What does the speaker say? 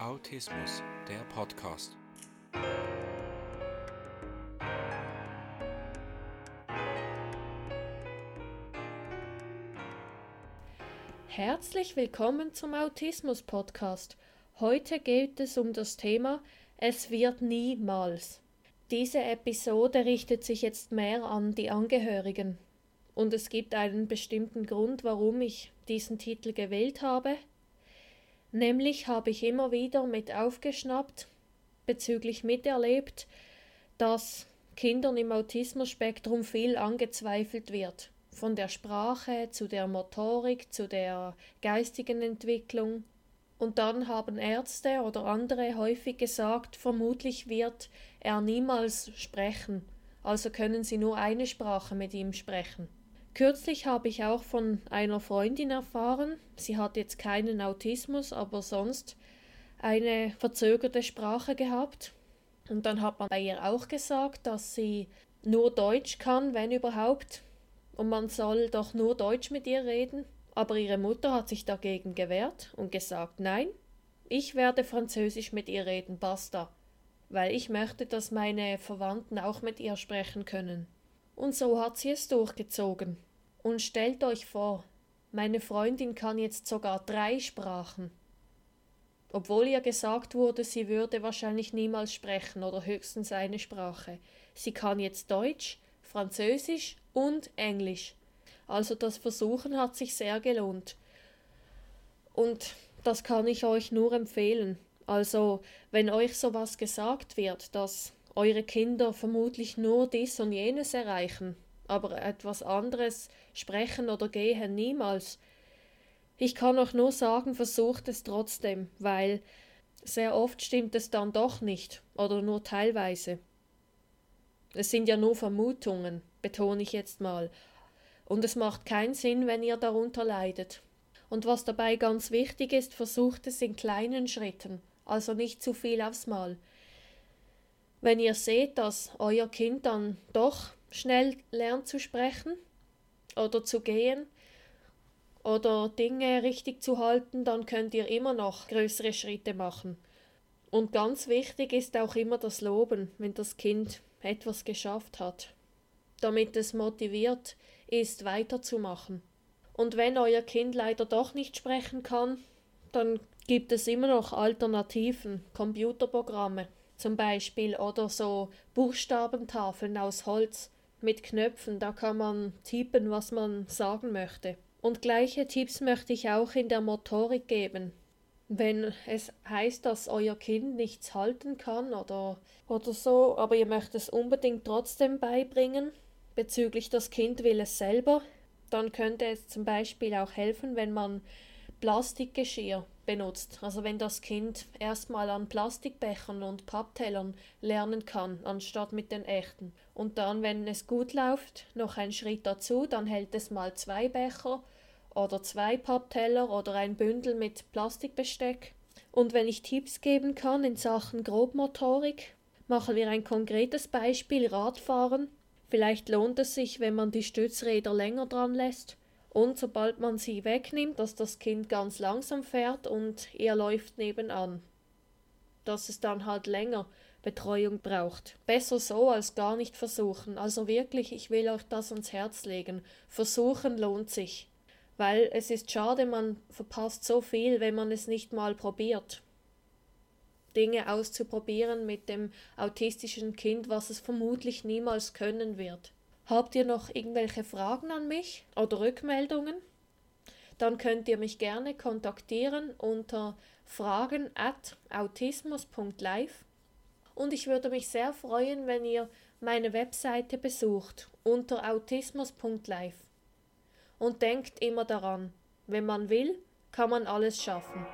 Autismus, der Podcast. Herzlich willkommen zum Autismus Podcast. Heute geht es um das Thema Es wird niemals. Diese Episode richtet sich jetzt mehr an die Angehörigen. Und es gibt einen bestimmten Grund, warum ich diesen Titel gewählt habe. Nämlich habe ich immer wieder mit aufgeschnappt, bezüglich miterlebt, dass Kindern im Autismus-Spektrum viel angezweifelt wird. Von der Sprache zu der Motorik, zu der geistigen Entwicklung. Und dann haben Ärzte oder andere häufig gesagt, vermutlich wird er niemals sprechen, also können sie nur eine Sprache mit ihm sprechen. Kürzlich habe ich auch von einer Freundin erfahren, sie hat jetzt keinen Autismus, aber sonst eine verzögerte Sprache gehabt. Und dann hat man bei ihr auch gesagt, dass sie nur Deutsch kann, wenn überhaupt. Und man soll doch nur Deutsch mit ihr reden. Aber ihre Mutter hat sich dagegen gewehrt und gesagt, nein, ich werde Französisch mit ihr reden, basta. Weil ich möchte, dass meine Verwandten auch mit ihr sprechen können. Und so hat sie es durchgezogen. Und stellt euch vor, meine Freundin kann jetzt sogar drei Sprachen. Obwohl ihr gesagt wurde, sie würde wahrscheinlich niemals sprechen oder höchstens eine Sprache. Sie kann jetzt Deutsch, Französisch und Englisch. Also das Versuchen hat sich sehr gelohnt. Und das kann ich euch nur empfehlen. Also, wenn euch sowas gesagt wird, dass eure Kinder vermutlich nur dies und jenes erreichen, aber etwas anderes sprechen oder gehen niemals. Ich kann auch nur sagen, versucht es trotzdem, weil sehr oft stimmt es dann doch nicht oder nur teilweise. Es sind ja nur Vermutungen, betone ich jetzt mal, und es macht keinen Sinn, wenn ihr darunter leidet. Und was dabei ganz wichtig ist, versucht es in kleinen Schritten, also nicht zu viel aufs Mal. Wenn ihr seht, dass euer Kind dann doch schnell lernt zu sprechen oder zu gehen oder Dinge richtig zu halten, dann könnt ihr immer noch größere Schritte machen. Und ganz wichtig ist auch immer das Loben, wenn das Kind etwas geschafft hat, damit es motiviert ist, weiterzumachen. Und wenn euer Kind leider doch nicht sprechen kann, dann gibt es immer noch Alternativen, Computerprogramme zum Beispiel oder so Buchstabentafeln aus Holz mit Knöpfen, da kann man tippen, was man sagen möchte. Und gleiche Tipps möchte ich auch in der Motorik geben. Wenn es heißt, dass euer Kind nichts halten kann oder, oder so, aber ihr möchtet es unbedingt trotzdem beibringen, bezüglich das Kind will es selber, dann könnte es zum Beispiel auch helfen, wenn man Plastikgeschirr benutzt. Also wenn das Kind erstmal an Plastikbechern und Papptellern lernen kann, anstatt mit den echten. Und dann, wenn es gut läuft, noch ein Schritt dazu, dann hält es mal zwei Becher oder zwei Pappteller oder ein Bündel mit Plastikbesteck. Und wenn ich Tipps geben kann in Sachen Grobmotorik, machen wir ein konkretes Beispiel Radfahren. Vielleicht lohnt es sich, wenn man die Stützräder länger dran lässt und sobald man sie wegnimmt, dass das Kind ganz langsam fährt und er läuft nebenan. Dass es dann halt länger Betreuung braucht. Besser so als gar nicht versuchen. Also wirklich, ich will euch das ans Herz legen. Versuchen lohnt sich. Weil es ist schade, man verpasst so viel, wenn man es nicht mal probiert. Dinge auszuprobieren mit dem autistischen Kind, was es vermutlich niemals können wird. Habt ihr noch irgendwelche Fragen an mich oder Rückmeldungen? Dann könnt ihr mich gerne kontaktieren unter fragen at autismus.live und ich würde mich sehr freuen, wenn ihr meine Webseite besucht unter autismus.live. Und denkt immer daran, wenn man will, kann man alles schaffen.